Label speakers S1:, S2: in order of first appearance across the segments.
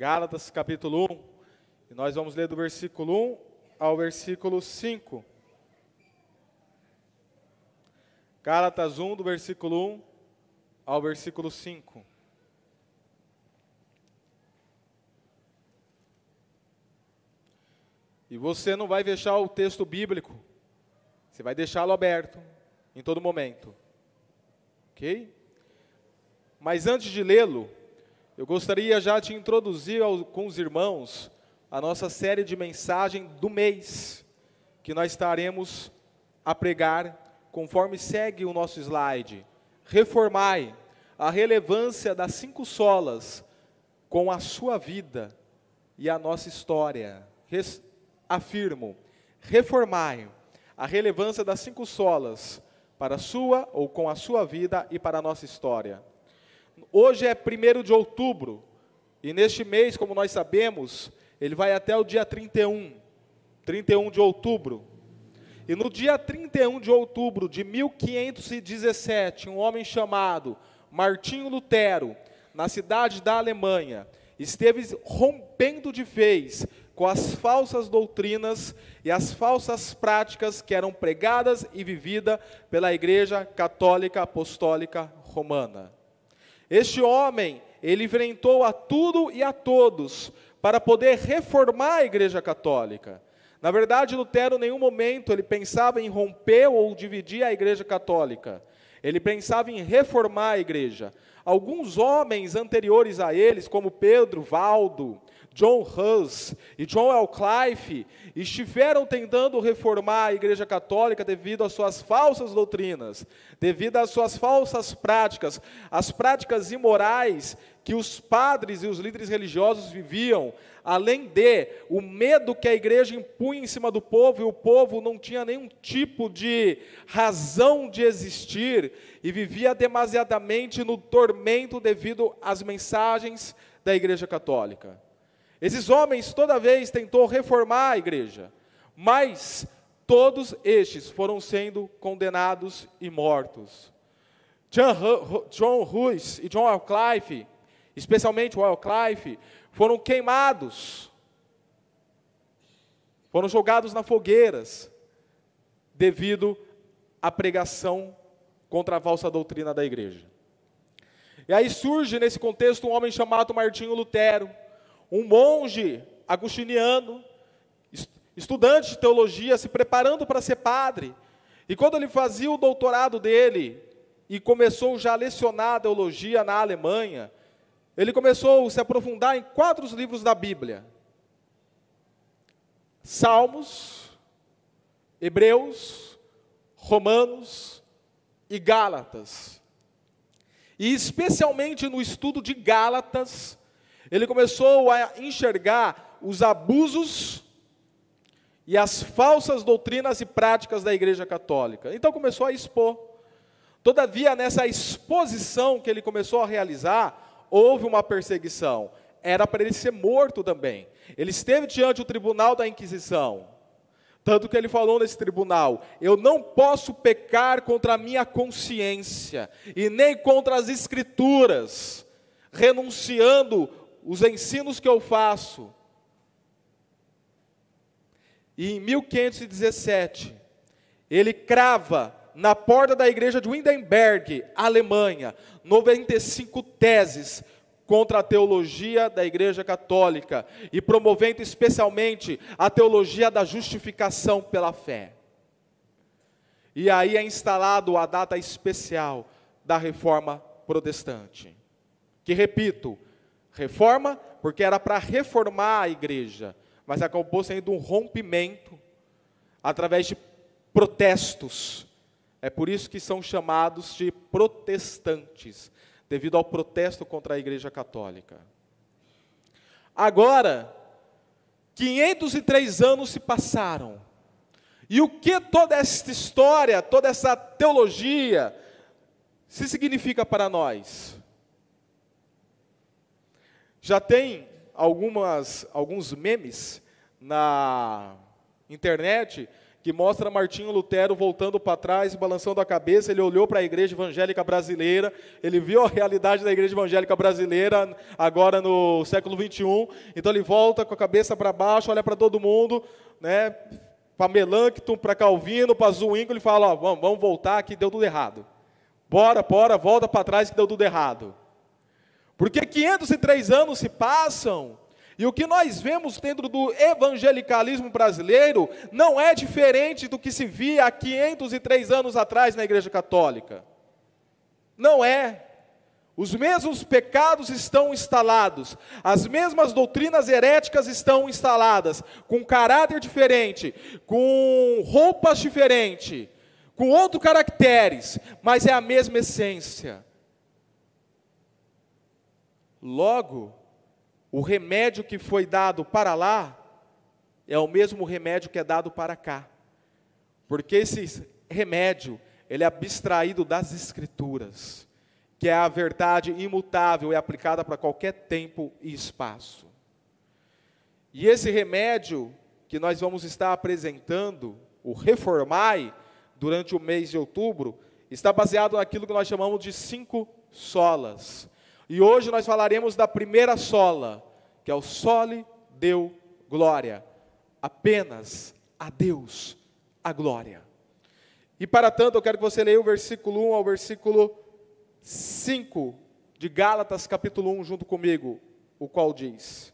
S1: Gálatas capítulo 1. E nós vamos ler do versículo 1 ao versículo 5. Gálatas 1, do versículo 1 ao versículo 5. E você não vai fechar o texto bíblico, você vai deixá-lo aberto em todo momento. Ok? Mas antes de lê-lo, eu gostaria já de introduzir ao, com os irmãos a nossa série de mensagem do mês, que nós estaremos a pregar, conforme segue o nosso slide. Reformai a relevância das cinco solas com a sua vida e a nossa história. Res, afirmo, reformai a relevância das cinco solas para a sua ou com a sua vida e para a nossa história. Hoje é 1 de outubro, e neste mês, como nós sabemos, ele vai até o dia 31, 31 de outubro. E no dia 31 de outubro de 1517, um homem chamado Martinho Lutero, na cidade da Alemanha, esteve rompendo de vez com as falsas doutrinas e as falsas práticas que eram pregadas e vividas pela Igreja Católica Apostólica Romana. Este homem, ele enfrentou a tudo e a todos para poder reformar a Igreja Católica. Na verdade, Lutero, em nenhum momento, ele pensava em romper ou dividir a Igreja Católica. Ele pensava em reformar a igreja. Alguns homens anteriores a eles, como Pedro, Valdo, John Hus e John L. Clive estiveram tentando reformar a Igreja Católica devido às suas falsas doutrinas, devido às suas falsas práticas, as práticas imorais que os padres e os líderes religiosos viviam, além de o medo que a igreja impunha em cima do povo, e o povo não tinha nenhum tipo de razão de existir, e vivia demasiadamente no tormento devido às mensagens da igreja católica. Esses homens toda vez tentou reformar a igreja, mas todos estes foram sendo condenados e mortos. John Ruiz e John Clive, especialmente o Clive, foram queimados, foram jogados na fogueiras, devido à pregação contra a falsa doutrina da igreja. E aí surge nesse contexto um homem chamado Martinho Lutero, um monge agustiniano, estudante de teologia, se preparando para ser padre. E quando ele fazia o doutorado dele e começou já a lecionar teologia na Alemanha, ele começou a se aprofundar em quatro livros da Bíblia: Salmos, Hebreus, Romanos e Gálatas. E especialmente no estudo de Gálatas, ele começou a enxergar os abusos e as falsas doutrinas e práticas da Igreja Católica. Então começou a expor. Todavia, nessa exposição que ele começou a realizar, houve uma perseguição. Era para ele ser morto também. Ele esteve diante do tribunal da Inquisição. Tanto que ele falou nesse tribunal: Eu não posso pecar contra a minha consciência, e nem contra as Escrituras, renunciando os ensinos que eu faço. E em 1517, ele crava na porta da igreja de Wittenberg, Alemanha, 95 teses contra a teologia da Igreja Católica e promovendo especialmente a teologia da justificação pela fé. E aí é instalado a data especial da reforma protestante. Que repito, Reforma, porque era para reformar a igreja, mas acabou sendo um rompimento através de protestos. É por isso que são chamados de protestantes, devido ao protesto contra a Igreja Católica. Agora, 503 anos se passaram. E o que toda essa história, toda essa teologia se significa para nós? Já tem algumas, alguns memes na internet que mostra Martinho Lutero voltando para trás, balançando a cabeça. Ele olhou para a igreja evangélica brasileira, ele viu a realidade da igreja evangélica brasileira agora no século 21. Então ele volta com a cabeça para baixo, olha para todo mundo, né? Para Melancton, para Calvino, para Zwingli, ele fala: ó, vamos, vamos voltar que deu tudo errado. Bora, bora, volta para trás que deu tudo errado. Porque 503 anos se passam e o que nós vemos dentro do evangelicalismo brasileiro não é diferente do que se via há 503 anos atrás na Igreja Católica. Não é. Os mesmos pecados estão instalados, as mesmas doutrinas heréticas estão instaladas, com caráter diferente, com roupas diferentes, com outros caracteres, mas é a mesma essência. Logo, o remédio que foi dado para lá é o mesmo remédio que é dado para cá. Porque esse remédio, ele é abstraído das escrituras, que é a verdade imutável e aplicada para qualquer tempo e espaço. E esse remédio que nós vamos estar apresentando, o Reformai, durante o mês de outubro, está baseado naquilo que nós chamamos de cinco solas. E hoje nós falaremos da primeira sola, que é o sole deu glória. Apenas a Deus a glória. E para tanto, eu quero que você leia o versículo 1 ao versículo 5 de Gálatas, capítulo 1, junto comigo, o qual diz: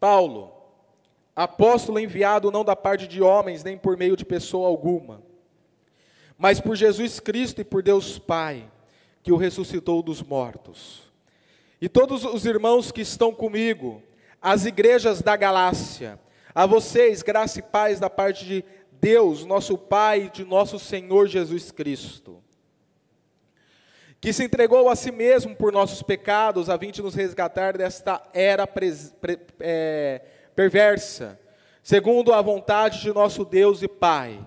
S1: Paulo, apóstolo enviado não da parte de homens, nem por meio de pessoa alguma mas por Jesus Cristo e por Deus Pai, que o ressuscitou dos mortos. E todos os irmãos que estão comigo, as igrejas da Galácia, a vocês, graça e paz da parte de Deus, nosso Pai e de nosso Senhor Jesus Cristo, que se entregou a si mesmo por nossos pecados, a fim de nos resgatar desta era pres, pre, é, perversa, segundo a vontade de nosso Deus e Pai,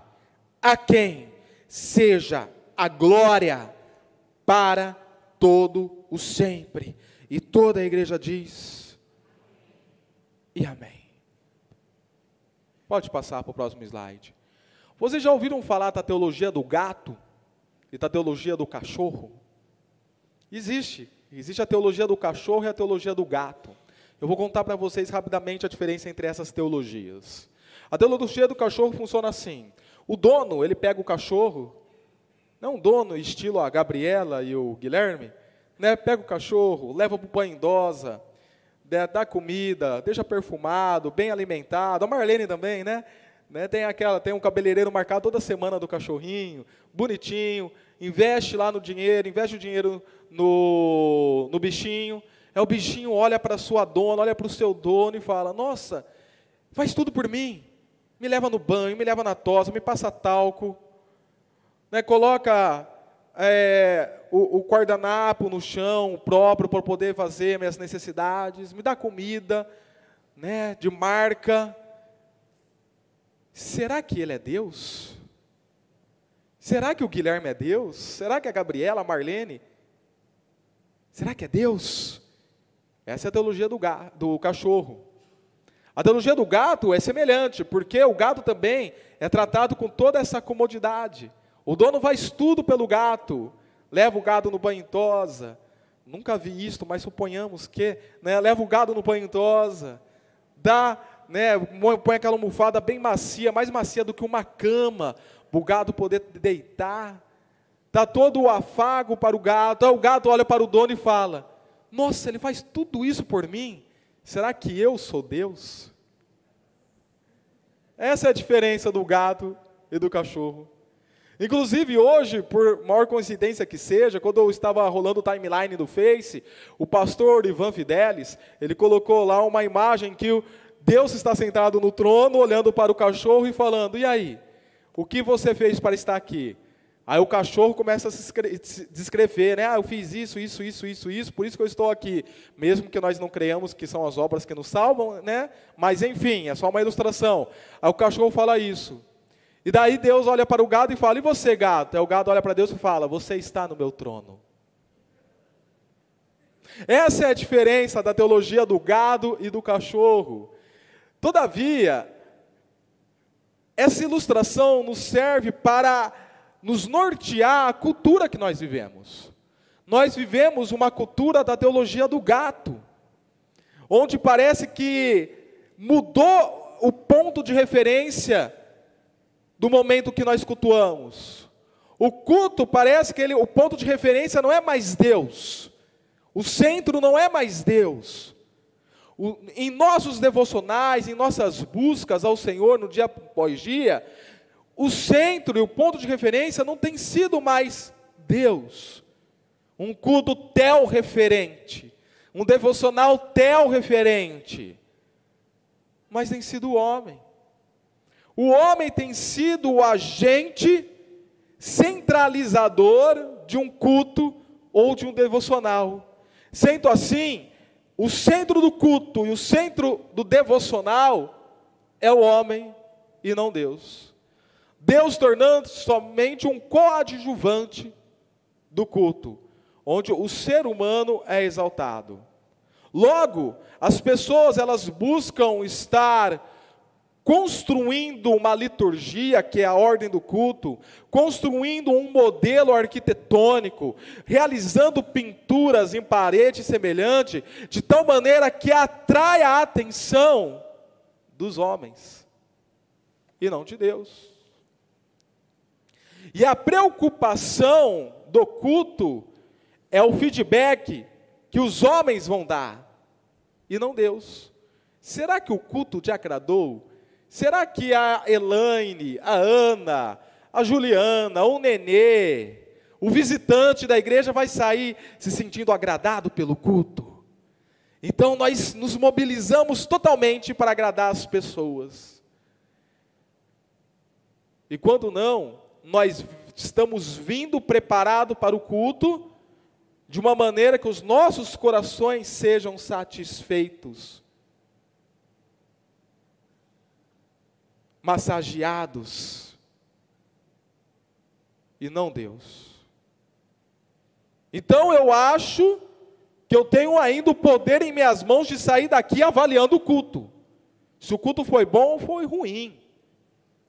S1: a quem seja a glória para todo o sempre. E toda a igreja diz: E amém. Pode passar para o próximo slide. Vocês já ouviram falar da teologia do gato e da teologia do cachorro? Existe. Existe a teologia do cachorro e a teologia do gato. Eu vou contar para vocês rapidamente a diferença entre essas teologias. A teologia do cachorro funciona assim: o dono, ele pega o cachorro, não dono estilo a Gabriela e o Guilherme, né? Pega o cachorro, leva para o banho idosa, dá comida, deixa perfumado, bem alimentado. A Marlene também, né? né? Tem aquela, tem um cabeleireiro marcado toda semana do cachorrinho, bonitinho, investe lá no dinheiro, investe o dinheiro no, no bichinho. É o bichinho olha para sua dona, olha para o seu dono e fala: Nossa, faz tudo por mim me leva no banho, me leva na tosa, me passa talco, né, coloca é, o, o guardanapo no chão próprio para poder fazer minhas necessidades, me dá comida, né, de marca. Será que ele é Deus? Será que o Guilherme é Deus? Será que a Gabriela, a Marlene? Será que é Deus? Essa é a teologia do, do cachorro. A teologia do gato é semelhante, porque o gato também é tratado com toda essa comodidade. O dono faz tudo pelo gato, leva o gado no banho tosa. Nunca vi isto, mas suponhamos que, né, leva o gado no banho tosa, dá, né, põe aquela almofada bem macia, mais macia do que uma cama, para o gado poder deitar. Dá todo o afago para o gado. O gado olha para o dono e fala: Nossa, ele faz tudo isso por mim. Será que eu sou Deus? Essa é a diferença do gato e do cachorro. Inclusive, hoje, por maior coincidência que seja, quando eu estava rolando o timeline do Face, o pastor Ivan Fidelis, ele colocou lá uma imagem que Deus está sentado no trono, olhando para o cachorro e falando: E aí? O que você fez para estar aqui? Aí o cachorro começa a se descrever, né? Ah, eu fiz isso, isso, isso, isso, isso, por isso que eu estou aqui. Mesmo que nós não creamos que são as obras que nos salvam, né? Mas enfim, é só uma ilustração. Aí o cachorro fala isso. E daí Deus olha para o gado e fala: E você, gado? Aí o gado olha para Deus e fala: Você está no meu trono. Essa é a diferença da teologia do gado e do cachorro. Todavia, essa ilustração nos serve para nos nortear a cultura que nós vivemos. Nós vivemos uma cultura da teologia do gato, onde parece que mudou o ponto de referência do momento que nós cultuamos. O culto parece que ele, o ponto de referência não é mais Deus, o centro não é mais Deus. O, em nossos devocionais, em nossas buscas ao Senhor no dia após dia, o centro e o ponto de referência não tem sido mais Deus. Um culto tel referente, um devocional tel referente, mas tem sido o homem. O homem tem sido o agente centralizador de um culto ou de um devocional. Sendo assim, o centro do culto e o centro do devocional é o homem e não Deus. Deus tornando-se somente um coadjuvante do culto, onde o ser humano é exaltado. Logo, as pessoas elas buscam estar construindo uma liturgia, que é a ordem do culto, construindo um modelo arquitetônico, realizando pinturas em parede semelhante, de tal maneira que atrai a atenção dos homens e não de Deus. E a preocupação do culto é o feedback que os homens vão dar e não Deus. Será que o culto te agradou? Será que a Elaine, a Ana, a Juliana, o Nenê, o visitante da igreja vai sair se sentindo agradado pelo culto? Então nós nos mobilizamos totalmente para agradar as pessoas. E quando não, nós estamos vindo preparado para o culto de uma maneira que os nossos corações sejam satisfeitos massageados e não Deus. Então eu acho que eu tenho ainda o poder em minhas mãos de sair daqui avaliando o culto. Se o culto foi bom ou foi ruim.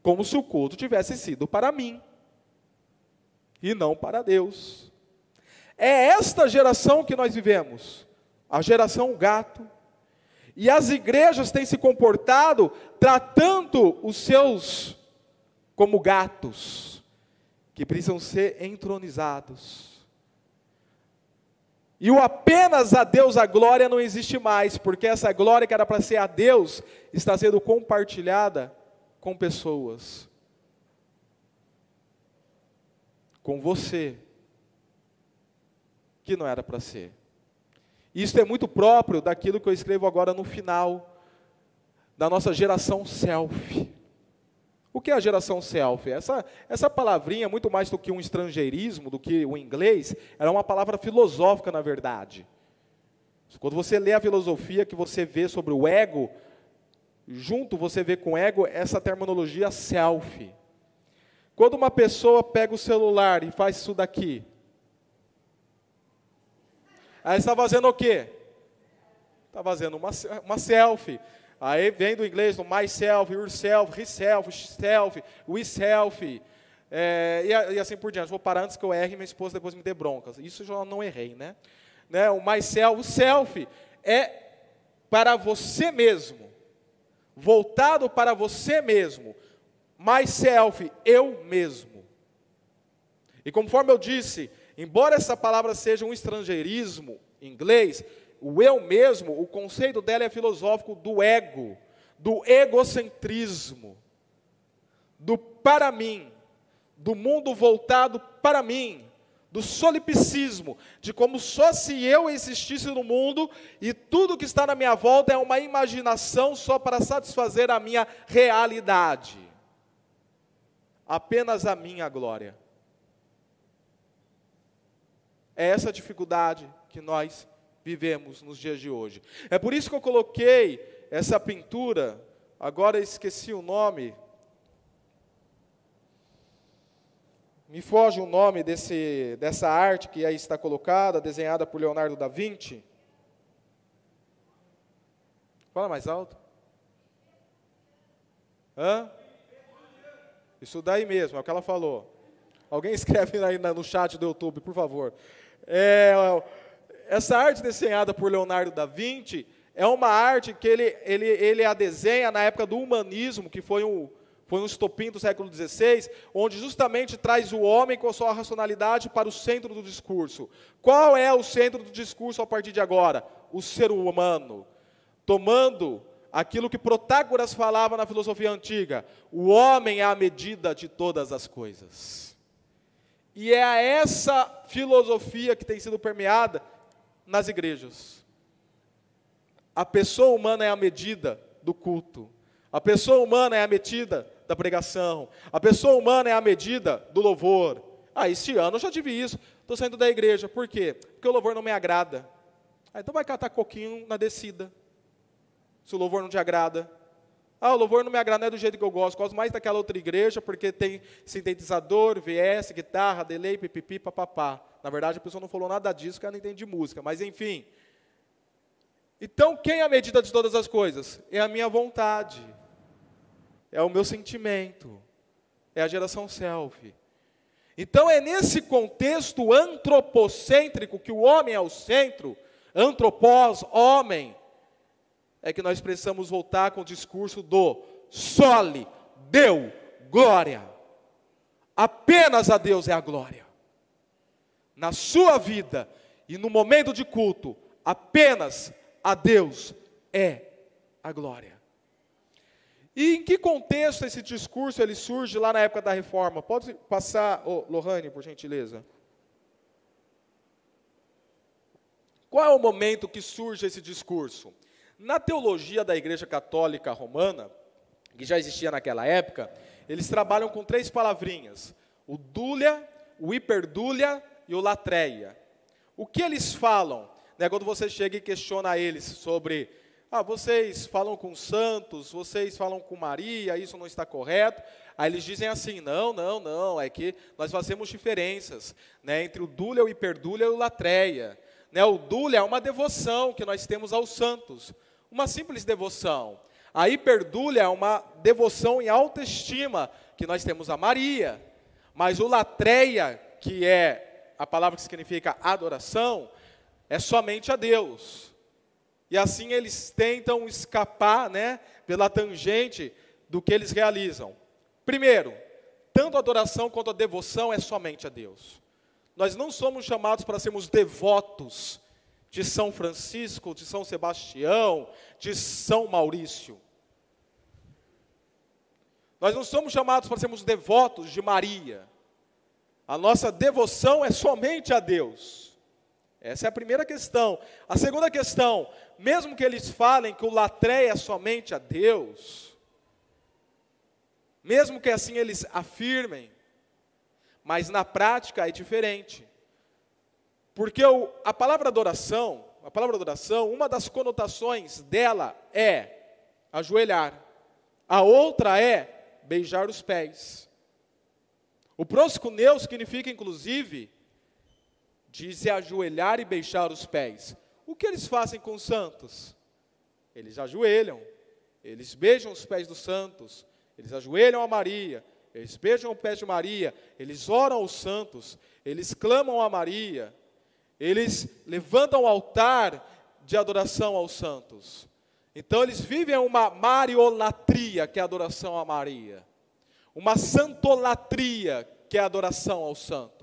S1: Como se o culto tivesse sido para mim e não para Deus. É esta geração que nós vivemos, a geração gato, e as igrejas têm se comportado tratando os seus como gatos, que precisam ser entronizados. E o apenas a Deus a glória não existe mais, porque essa glória que era para ser a Deus está sendo compartilhada com pessoas. Com você, que não era para ser. Isso é muito próprio daquilo que eu escrevo agora no final da nossa geração selfie. O que é a geração selfie? Essa, essa palavrinha, muito mais do que um estrangeirismo, do que o inglês, era uma palavra filosófica, na verdade. Quando você lê a filosofia que você vê sobre o ego, junto você vê com ego essa terminologia selfie. Quando uma pessoa pega o celular e faz isso daqui, Aí está fazendo o quê? Está fazendo uma, uma selfie. Aí vem do inglês do myself, yourself, himself, self, we self. É, e, e, assim por diante. Vou parar antes que eu erre minha esposa depois me dê broncas. Isso eu já não errei, né? né? O myself, o self é para você mesmo. Voltado para você mesmo. Myself, eu mesmo. E conforme eu disse, Embora essa palavra seja um estrangeirismo em inglês, o eu mesmo, o conceito dela é filosófico do ego, do egocentrismo, do para mim, do mundo voltado para mim, do solipsismo, de como só se eu existisse no mundo e tudo que está na minha volta é uma imaginação só para satisfazer a minha realidade. Apenas a minha glória. É essa dificuldade que nós vivemos nos dias de hoje. É por isso que eu coloquei essa pintura, agora esqueci o nome. me foge o nome desse, dessa arte que aí está colocada, desenhada por Leonardo da Vinci. Fala mais alto. Hã? Isso daí mesmo, é o que ela falou. Alguém escreve aí no chat do YouTube, por favor. É, essa arte desenhada por Leonardo da Vinci é uma arte que ele, ele, ele a desenha na época do humanismo, que foi um, foi um estopim do século XVI, onde justamente traz o homem com a sua racionalidade para o centro do discurso. Qual é o centro do discurso a partir de agora? O ser humano. Tomando aquilo que Protágoras falava na filosofia antiga: o homem é a medida de todas as coisas. E é a essa filosofia que tem sido permeada nas igrejas. A pessoa humana é a medida do culto. A pessoa humana é a medida da pregação. A pessoa humana é a medida do louvor. Ah, este ano eu já tive isso. Estou saindo da igreja. Por quê? Porque o louvor não me agrada. Ah, então vai catar coquinho na descida. Se o louvor não te agrada. Ah, o louvor não me agrada, não é do jeito que eu gosto. Gosto mais daquela outra igreja, porque tem sintetizador, VS, guitarra, delay, pipipi, papapá. Na verdade, a pessoa não falou nada disso, porque ela não entende de música. Mas, enfim. Então, quem é a medida de todas as coisas? É a minha vontade. É o meu sentimento. É a geração selfie. Então, é nesse contexto antropocêntrico, que o homem é o centro, antropós, homem, é que nós precisamos voltar com o discurso do sole, deu, glória. Apenas a Deus é a glória. Na sua vida e no momento de culto, apenas a Deus é a glória. E em que contexto esse discurso ele surge lá na época da reforma? Pode passar, oh, Lohane, por gentileza. Qual é o momento que surge esse discurso? Na teologia da Igreja Católica Romana, que já existia naquela época, eles trabalham com três palavrinhas: o dúlia, o hiperdúlia e o latreia. O que eles falam? Né, quando você chega e questiona eles sobre, ah, vocês falam com santos, vocês falam com Maria, isso não está correto. Aí eles dizem assim: não, não, não, é que nós fazemos diferenças né, entre o dúlia, o hiperdúlia e o latreia. Né, o dúlia é uma devoção que nós temos aos santos uma simples devoção. A hiperdúlia é uma devoção em autoestima, que nós temos a Maria. Mas o latreia, que é a palavra que significa adoração, é somente a Deus. E assim eles tentam escapar, né, pela tangente do que eles realizam. Primeiro, tanto a adoração quanto a devoção é somente a Deus. Nós não somos chamados para sermos devotos de São Francisco, de São Sebastião, de São Maurício. Nós não somos chamados para sermos devotos de Maria. A nossa devoção é somente a Deus. Essa é a primeira questão. A segunda questão, mesmo que eles falem que o latreia é somente a Deus, mesmo que assim eles afirmem, mas na prática é diferente. Porque o, a palavra adoração, a palavra adoração, uma das conotações dela é ajoelhar. A outra é beijar os pés. O proscuneu significa, inclusive, se ajoelhar e beijar os pés. O que eles fazem com os santos? Eles ajoelham, eles beijam os pés dos santos, eles ajoelham a Maria, eles beijam o pé de Maria, eles oram aos santos, eles clamam a Maria, eles levantam o altar de adoração aos santos. Então eles vivem uma mariolatria, que é a adoração a Maria. Uma santolatria, que é a adoração aos santos.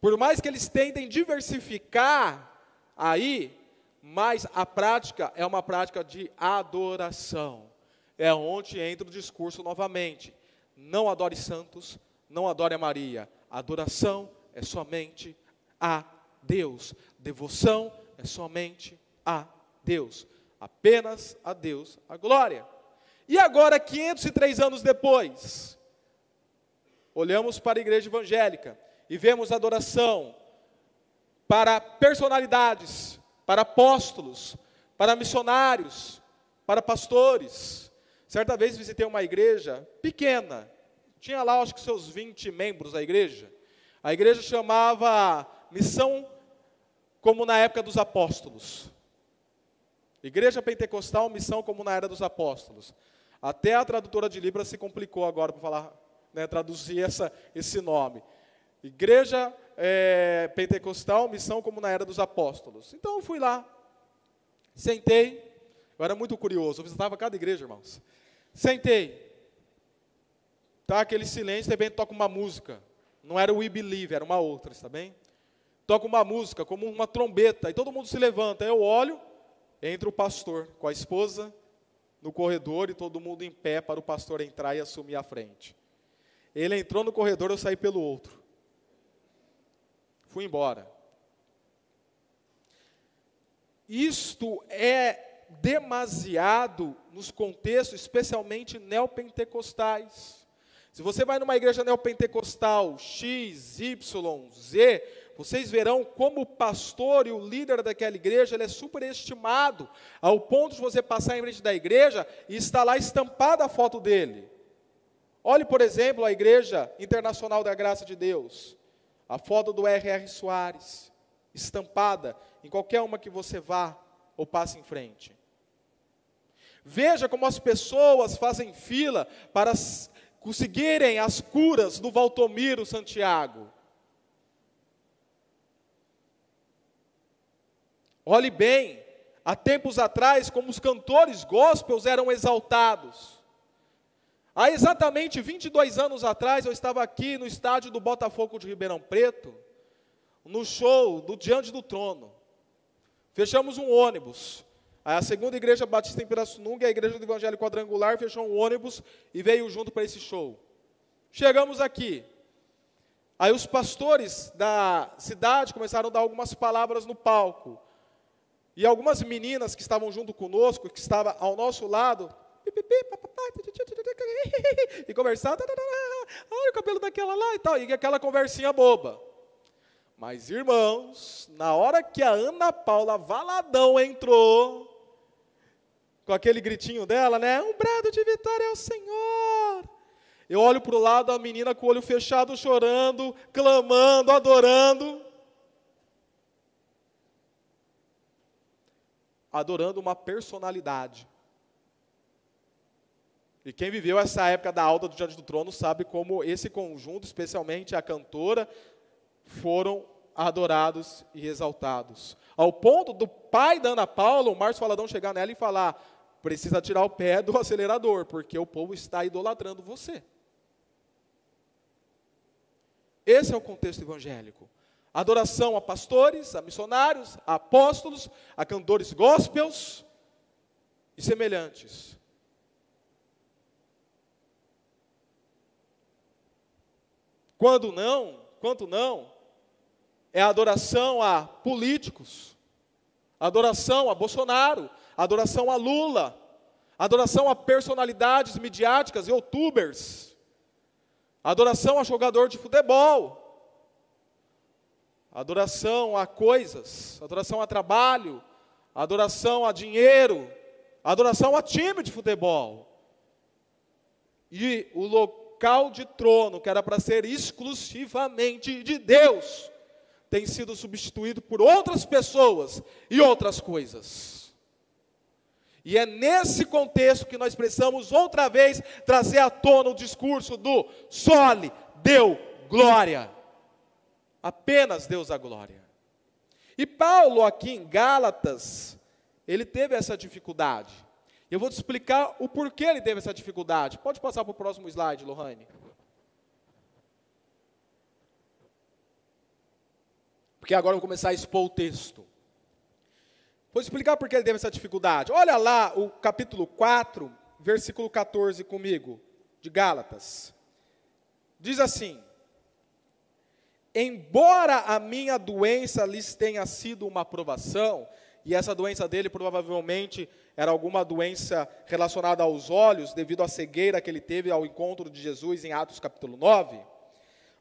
S1: Por mais que eles tentem diversificar aí, mas a prática é uma prática de adoração. É onde entra o discurso novamente. Não adore santos, não adore a Maria. adoração é somente a Deus. Devoção é somente a Deus. Apenas a Deus a glória. E agora, 503 anos depois, olhamos para a igreja evangélica e vemos adoração para personalidades, para apóstolos, para missionários, para pastores. Certa vez visitei uma igreja pequena, tinha lá acho que seus 20 membros a igreja. A igreja chamava Missão como na época dos apóstolos. Igreja Pentecostal, missão como na era dos apóstolos. Até a tradutora de Libras se complicou agora para falar, né, traduzir essa, esse nome. Igreja é, Pentecostal, missão como na era dos apóstolos. Então eu fui lá, sentei, eu era muito curioso, eu visitava cada igreja, irmãos. Sentei, tá aquele silêncio, de repente toca uma música. Não era o We Believe, era uma outra, está bem? Toca uma música, como uma trombeta, e todo mundo se levanta. Eu olho, entra o pastor com a esposa no corredor e todo mundo em pé para o pastor entrar e assumir a frente. Ele entrou no corredor, eu saí pelo outro. Fui embora. Isto é demasiado nos contextos, especialmente neopentecostais. Se você vai numa igreja neopentecostal X, Y, Z, vocês verão como o pastor e o líder daquela igreja ele é superestimado, ao ponto de você passar em frente da igreja e está lá estampada a foto dele. Olhe, por exemplo, a Igreja Internacional da Graça de Deus, a foto do R.R. Soares, estampada em qualquer uma que você vá ou passe em frente. Veja como as pessoas fazem fila para conseguirem as curas do Valtomiro Santiago. Olhe bem, há tempos atrás, como os cantores gospels eram exaltados. Há exatamente 22 anos atrás, eu estava aqui no estádio do Botafogo de Ribeirão Preto, no show do Diante do Trono. Fechamos um ônibus. A segunda igreja batista em Pirassununga a igreja do Evangelho Quadrangular fechou um ônibus e veio junto para esse show. Chegamos aqui. Aí os pastores da cidade começaram a dar algumas palavras no palco. E algumas meninas que estavam junto conosco, que estavam ao nosso lado, e conversando, olha o cabelo daquela lá e tal, e aquela conversinha boba. Mas, irmãos, na hora que a Ana Paula Valadão entrou, com aquele gritinho dela, né? Um brado de vitória ao Senhor. Eu olho para o lado, a menina com o olho fechado, chorando, clamando, adorando. adorando uma personalidade. E quem viveu essa época da alta do Diante do Trono sabe como esse conjunto, especialmente a cantora, foram adorados e exaltados. Ao ponto do pai da Ana Paula, o Márcio Faladão, chegar nela e falar: precisa tirar o pé do acelerador, porque o povo está idolatrando você. Esse é o contexto evangélico. Adoração a pastores, a missionários, a apóstolos, a cantores gospels e semelhantes. Quando não, quanto não, é adoração a políticos, adoração a Bolsonaro, adoração a Lula, adoração a personalidades midiáticas, youtubers, adoração a jogador de futebol, adoração a coisas, adoração a trabalho, adoração a dinheiro, adoração a time de futebol. E o local de trono, que era para ser exclusivamente de Deus, tem sido substituído por outras pessoas e outras coisas. E é nesse contexto que nós precisamos outra vez trazer à tona o discurso do sole deu glória. Apenas Deus a glória. E Paulo, aqui em Gálatas, ele teve essa dificuldade. Eu vou te explicar o porquê ele teve essa dificuldade. Pode passar para o próximo slide, Lohane. Porque agora eu vou começar a expor o texto. Vou explicar por que ele teve essa dificuldade. Olha lá o capítulo 4, versículo 14 comigo, de Gálatas. Diz assim: embora a minha doença lhes tenha sido uma provação, e essa doença dele provavelmente era alguma doença relacionada aos olhos, devido à cegueira que ele teve ao encontro de Jesus em Atos capítulo 9,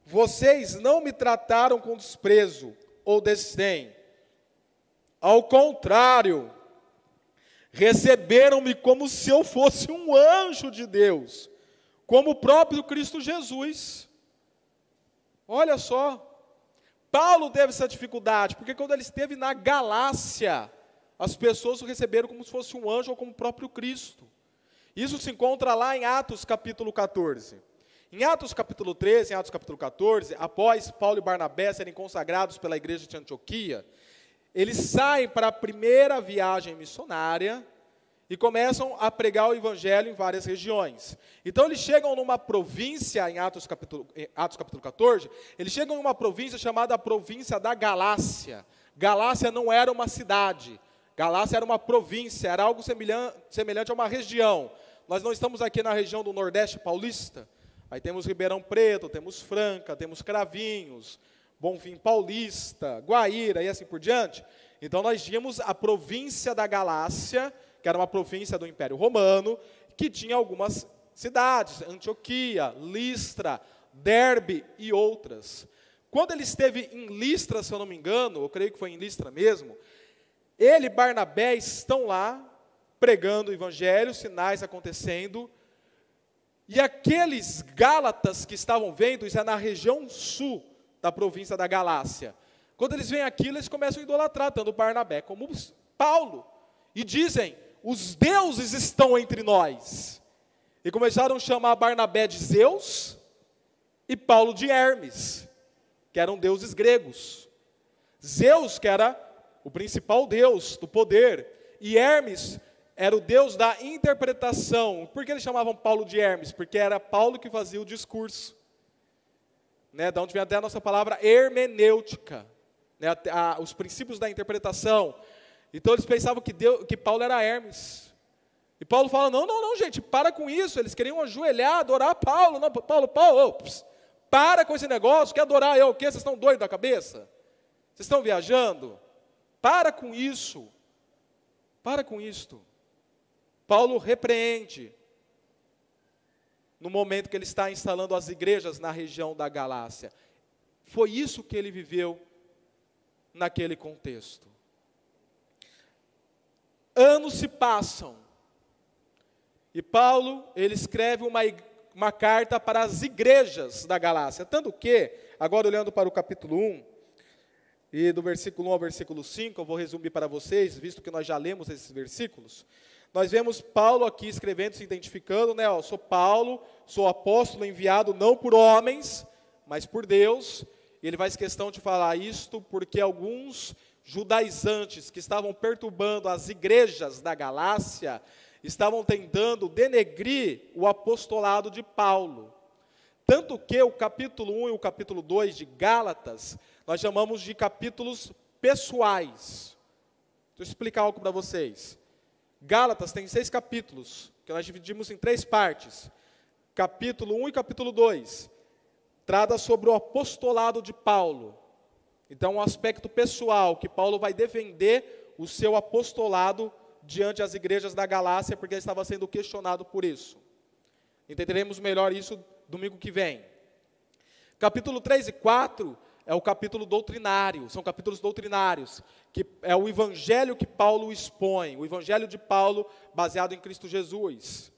S1: vocês não me trataram com desprezo ou desdém. Ao contrário, receberam-me como se eu fosse um anjo de Deus, como o próprio Cristo Jesus. Olha só, Paulo teve essa dificuldade, porque quando ele esteve na Galácia, as pessoas o receberam como se fosse um anjo ou como o próprio Cristo. Isso se encontra lá em Atos capítulo 14. Em Atos capítulo 13, em Atos capítulo 14, após Paulo e Barnabé serem consagrados pela igreja de Antioquia, eles saem para a primeira viagem missionária e começam a pregar o evangelho em várias regiões. Então eles chegam numa província, em Atos capítulo, em Atos capítulo 14, eles chegam em uma província chamada província da Galácia. Galácia não era uma cidade, Galácia era uma província, era algo semelhante a uma região. Nós não estamos aqui na região do Nordeste paulista, Aí temos Ribeirão Preto, temos Franca, temos Cravinhos, Bonfim Paulista, Guaíra e assim por diante. Então nós tínhamos a província da Galácia, que era uma província do Império Romano, que tinha algumas cidades, Antioquia, Listra, Derbe e outras. Quando ele esteve em Listra, se eu não me engano, eu creio que foi em Listra mesmo, ele e Barnabé estão lá pregando o evangelho, sinais acontecendo, e aqueles Gálatas que estavam vendo, isso é na região sul da província da Galácia. Quando eles veem aquilo, eles começam a idolatrar, tanto Barnabé como Paulo. E dizem: os deuses estão entre nós. E começaram a chamar Barnabé de Zeus e Paulo de Hermes, que eram deuses gregos. Zeus, que era o principal deus do poder, e Hermes, era o Deus da interpretação. Por que eles chamavam Paulo de Hermes? Porque era Paulo que fazia o discurso. Né, da onde vem até a nossa palavra hermenêutica, né, a, a, os princípios da interpretação. Então eles pensavam que, Deus, que Paulo era Hermes. E Paulo fala: não, não, não, gente, para com isso. Eles queriam ajoelhar, adorar Paulo. Não, Paulo, Paulo, ops, para com esse negócio, quer adorar eu o quê? Vocês estão doidos da cabeça? Vocês estão viajando? Para com isso. Para com isto. Paulo repreende no momento que ele está instalando as igrejas na região da Galácia. Foi isso que ele viveu naquele contexto. Anos se passam. E Paulo, ele escreve uma, uma carta para as igrejas da Galácia. Tanto que, agora olhando para o capítulo 1, e do versículo 1 ao versículo 5, eu vou resumir para vocês, visto que nós já lemos esses versículos. Nós vemos Paulo aqui escrevendo, se identificando, né? Ó, sou Paulo, sou apóstolo enviado não por homens, mas por Deus. E ele faz questão de falar isto porque alguns judaizantes que estavam perturbando as igrejas da Galácia estavam tentando denegrir o apostolado de Paulo. Tanto que o capítulo 1 e o capítulo 2 de Gálatas, nós chamamos de capítulos pessoais. Deixa eu explicar algo para vocês. Gálatas tem seis capítulos, que nós dividimos em três partes. Capítulo 1 e capítulo 2 trata sobre o apostolado de Paulo. Então, um aspecto pessoal, que Paulo vai defender o seu apostolado diante das igrejas da Galácia, porque ele estava sendo questionado por isso. Entenderemos melhor isso domingo que vem. Capítulo 3 e 4 é o capítulo doutrinário, são capítulos doutrinários, que é o evangelho que Paulo expõe, o evangelho de Paulo baseado em Cristo Jesus.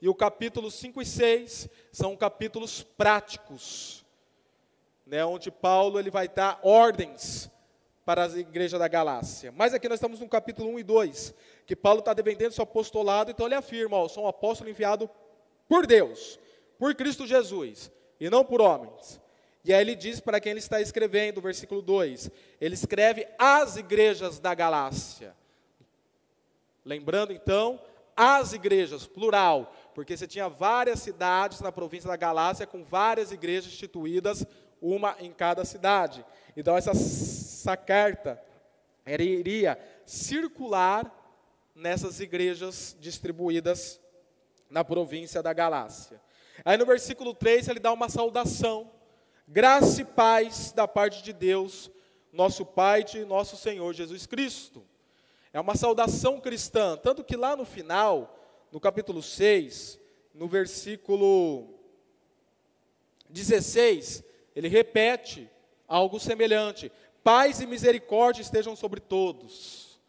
S1: E o capítulo 5 e 6 são capítulos práticos, né, onde Paulo ele vai dar ordens para a igreja da Galácia. Mas aqui nós estamos no capítulo 1 e 2, que Paulo está defendendo seu apostolado, então ele afirma, ó, sou um apóstolo enviado por Deus, por Cristo Jesus, e não por homens. E aí ele diz para quem ele está escrevendo, versículo 2: ele escreve às igrejas da Galácia. Lembrando então, as igrejas, plural, porque você tinha várias cidades na província da Galácia com várias igrejas instituídas, uma em cada cidade. Então essa, essa carta iria circular nessas igrejas distribuídas na província da Galácia. Aí no versículo 3 ele dá uma saudação Graça e paz da parte de Deus, nosso Pai e de nosso Senhor Jesus Cristo. É uma saudação cristã, tanto que lá no final, no capítulo 6, no versículo 16, ele repete algo semelhante: paz e misericórdia estejam sobre todos.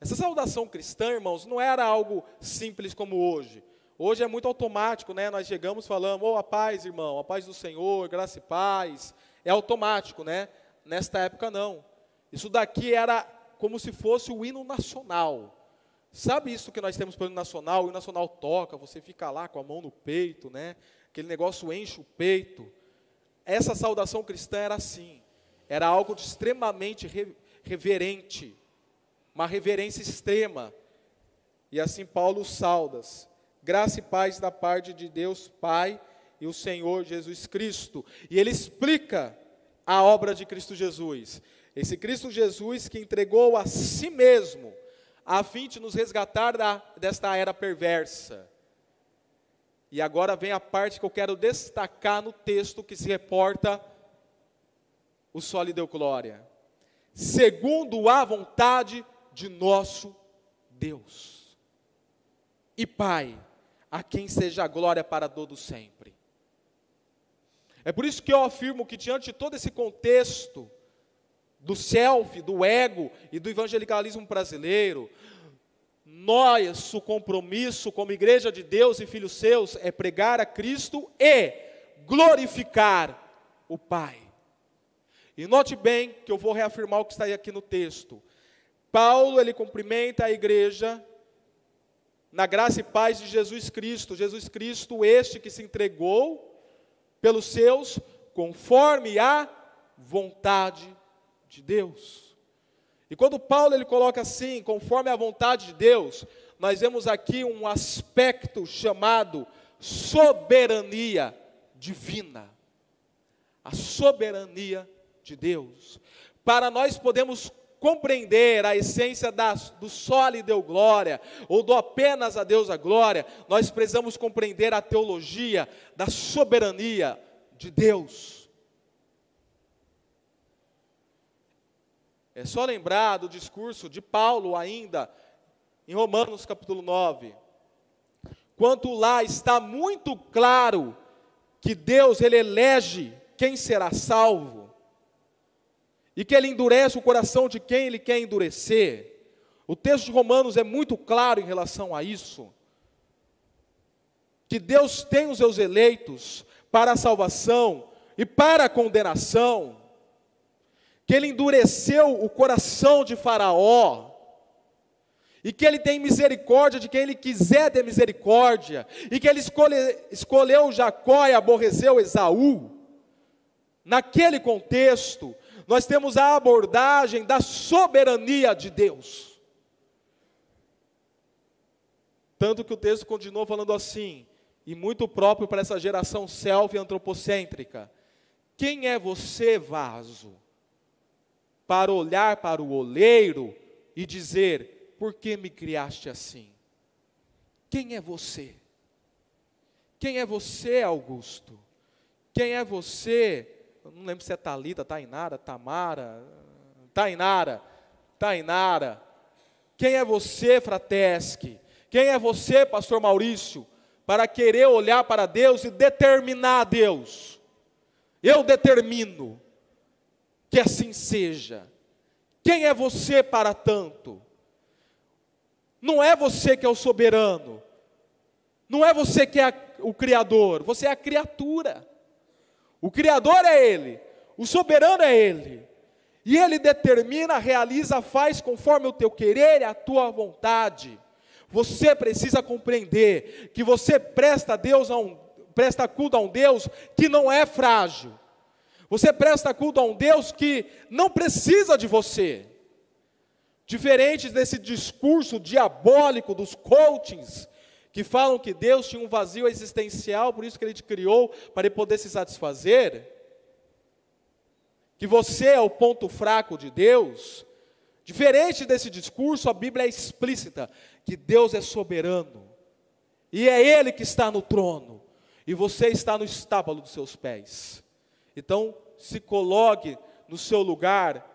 S1: Essa saudação cristã, irmãos, não era algo simples como hoje. Hoje é muito automático, né? Nós chegamos falando, oh, a paz, irmão, a paz do Senhor, graça e paz. É automático, né? Nesta época não. Isso daqui era como se fosse o hino nacional. Sabe isso que nós temos para o hino nacional? O hino nacional toca, você fica lá com a mão no peito, né? Aquele negócio enche o peito. Essa saudação cristã era assim. Era algo extremamente reverente, uma reverência extrema. E assim Paulo saudas. Graça e paz da parte de Deus Pai e o Senhor Jesus Cristo. E ele explica a obra de Cristo Jesus. Esse Cristo Jesus que entregou a si mesmo, a fim de nos resgatar da, desta era perversa. E agora vem a parte que eu quero destacar no texto que se reporta o Sol lhe deu glória. Segundo a vontade de nosso Deus. E Pai, a quem seja a glória para todo sempre. É por isso que eu afirmo que diante de todo esse contexto do self, do ego e do evangelicalismo brasileiro, nosso compromisso como igreja de Deus e filhos seus é pregar a Cristo e glorificar o Pai. E note bem que eu vou reafirmar o que está aqui no texto. Paulo, ele cumprimenta a igreja na graça e paz de Jesus Cristo. Jesus Cristo, este que se entregou pelos seus, conforme a vontade de Deus. E quando Paulo ele coloca assim, conforme a vontade de Deus, nós vemos aqui um aspecto chamado soberania divina. A soberania de Deus. Para nós podemos compreender a essência da, do só lhe deu glória, ou do apenas a Deus a glória, nós precisamos compreender a teologia da soberania de Deus. É só lembrar do discurso de Paulo ainda, em Romanos capítulo 9, quanto lá está muito claro que Deus ele elege quem será salvo e que ele endurece o coração de quem ele quer endurecer. O texto de Romanos é muito claro em relação a isso. Que Deus tem os seus eleitos para a salvação e para a condenação. Que ele endureceu o coração de Faraó. E que ele tem misericórdia de quem ele quiser ter misericórdia. E que ele escolhe, escolheu Jacó e aborreceu Esaú. Naquele contexto, nós temos a abordagem da soberania de Deus. Tanto que o texto continua falando assim, e muito próprio para essa geração self-antropocêntrica. Quem é você, vaso, para olhar para o oleiro e dizer: Por que me criaste assim? Quem é você? Quem é você, Augusto? Quem é você, não lembro se é Talita, Tainara, Tamara, Tainara, Tainara. Quem é você, Fratesque? Quem é você, pastor Maurício, para querer olhar para Deus e determinar a Deus? Eu determino que assim seja. Quem é você para tanto? Não é você que é o soberano. Não é você que é o criador, você é a criatura. O Criador é Ele, o soberano é Ele. E Ele determina, realiza, faz conforme o teu querer e a tua vontade. Você precisa compreender que você presta a Deus a um, presta culto a um Deus que não é frágil. Você presta culto a um Deus que não precisa de você. Diferente desse discurso diabólico dos coachings, que falam que Deus tinha um vazio existencial, por isso que Ele te criou, para Ele poder se satisfazer, que você é o ponto fraco de Deus, diferente desse discurso, a Bíblia é explícita, que Deus é soberano, e é Ele que está no trono, e você está no estábulo dos seus pés. Então, se coloque no seu lugar,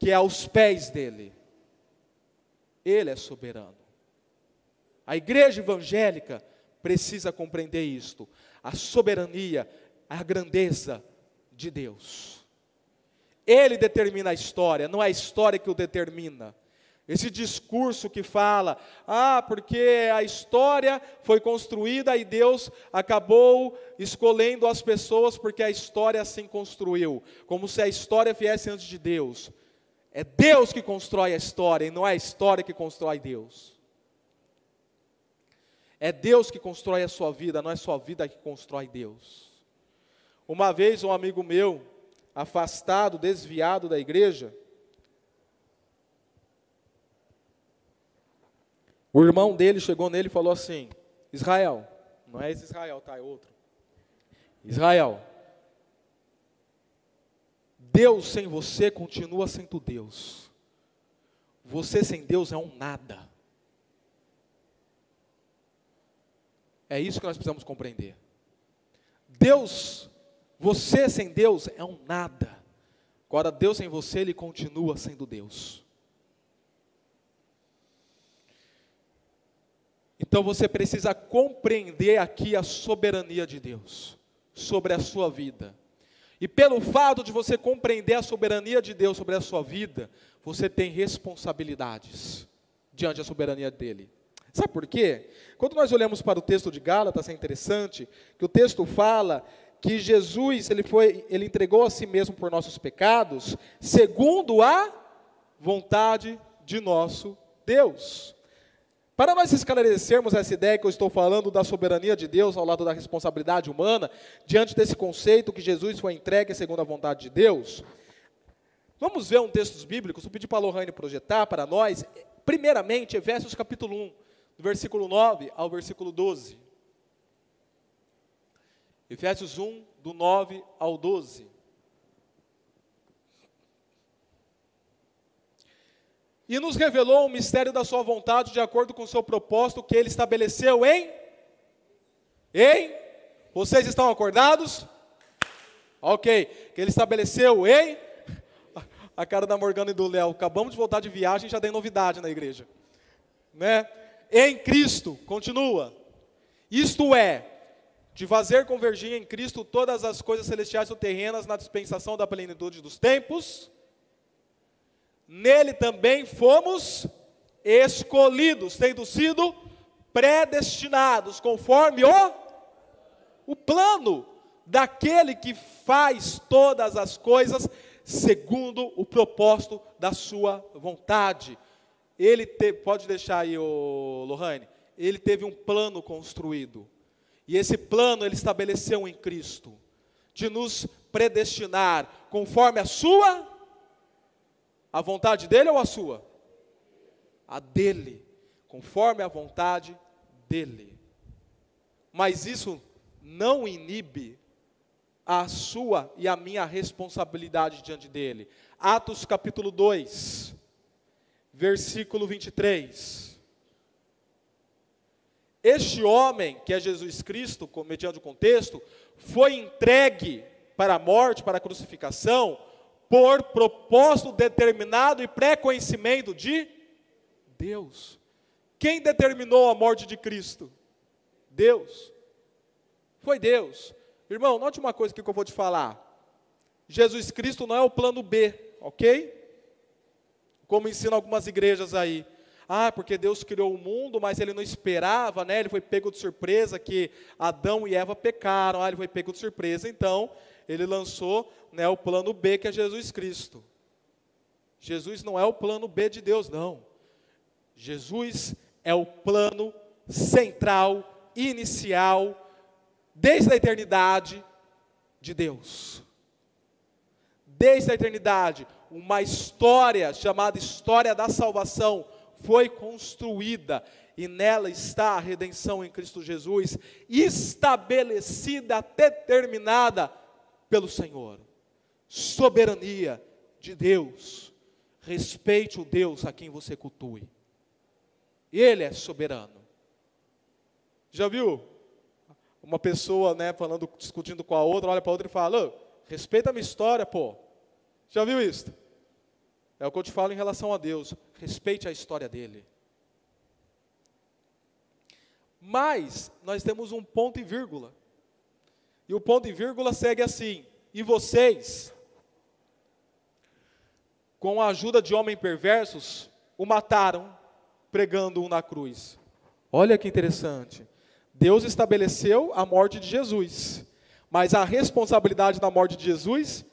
S1: que é aos pés dEle. Ele é soberano. A igreja evangélica precisa compreender isto: a soberania, a grandeza de Deus. Ele determina a história, não é a história que o determina. Esse discurso que fala, ah, porque a história foi construída e Deus acabou escolhendo as pessoas porque a história assim construiu, como se a história viesse antes de Deus. É Deus que constrói a história e não é a história que constrói Deus. É Deus que constrói a sua vida, não é sua vida que constrói Deus. Uma vez um amigo meu, afastado, desviado da igreja, o irmão dele chegou nele e falou assim: Israel, não é esse Israel, tá? É outro. Israel, Deus sem você continua sendo Deus. Você sem Deus é um nada. É isso que nós precisamos compreender. Deus, você sem Deus é um nada. Agora, Deus sem você, Ele continua sendo Deus. Então você precisa compreender aqui a soberania de Deus sobre a sua vida. E pelo fato de você compreender a soberania de Deus sobre a sua vida, você tem responsabilidades diante da soberania dele. Sabe por quê? Quando nós olhamos para o texto de Gálatas, é interessante que o texto fala que Jesus ele foi, ele entregou a si mesmo por nossos pecados, segundo a vontade de nosso Deus. Para nós esclarecermos essa ideia que eu estou falando da soberania de Deus ao lado da responsabilidade humana, diante desse conceito que Jesus foi entregue segundo a vontade de Deus, vamos ver um texto bíblico, vou pedir para a Lohane projetar para nós, primeiramente, Efésios capítulo 1, do versículo 9 ao versículo 12. Efésios 1, do 9 ao 12. e nos revelou o mistério da sua vontade de acordo com o seu propósito que ele estabeleceu em em vocês estão acordados? OK, que ele estabeleceu em a cara da Morgana e do Léo, acabamos de voltar de viagem, já tem novidade na igreja. Né? Em Cristo, continua. Isto é, de fazer convergir em Cristo todas as coisas celestiais ou terrenas na dispensação da plenitude dos tempos, nele também fomos escolhidos, tendo sido predestinados, conforme o, o plano daquele que faz todas as coisas segundo o propósito da sua vontade. Ele teve, pode deixar aí, o Lohane, ele teve um plano construído. E esse plano ele estabeleceu em Cristo, de nos predestinar conforme a sua a vontade dele ou a sua? A dele, conforme a vontade dele. Mas isso não inibe a sua e a minha responsabilidade diante dele. Atos capítulo 2, versículo 23. Este homem, que é Jesus Cristo, mediante o contexto, foi entregue para a morte, para a crucificação, por propósito determinado e pré-conhecimento de Deus. Quem determinou a morte de Cristo? Deus. Foi Deus. Irmão, note uma coisa que eu vou te falar. Jesus Cristo não é o plano B, ok? Como ensinam algumas igrejas aí. Ah, porque Deus criou o mundo, mas ele não esperava, né? Ele foi pego de surpresa que Adão e Eva pecaram. Ah, ele foi pego de surpresa, então ele lançou né, o plano B, que é Jesus Cristo. Jesus não é o plano B de Deus, não. Jesus é o plano central, inicial, desde a eternidade de Deus. Desde a eternidade, uma história chamada história da salvação foi construída e nela está a redenção em Cristo Jesus, estabelecida, determinada pelo Senhor. Soberania de Deus. Respeite o Deus a quem você cultue. Ele é soberano. Já viu? Uma pessoa, né, falando, discutindo com a outra, olha para a outra e fala: respeita a minha história, pô. Já viu isso? É o que eu te falo em relação a Deus. Respeite a história dele. Mas nós temos um ponto e vírgula. E o ponto e vírgula segue assim: E vocês, com a ajuda de homens perversos, o mataram, pregando-o na cruz. Olha que interessante. Deus estabeleceu a morte de Jesus, mas a responsabilidade da morte de Jesus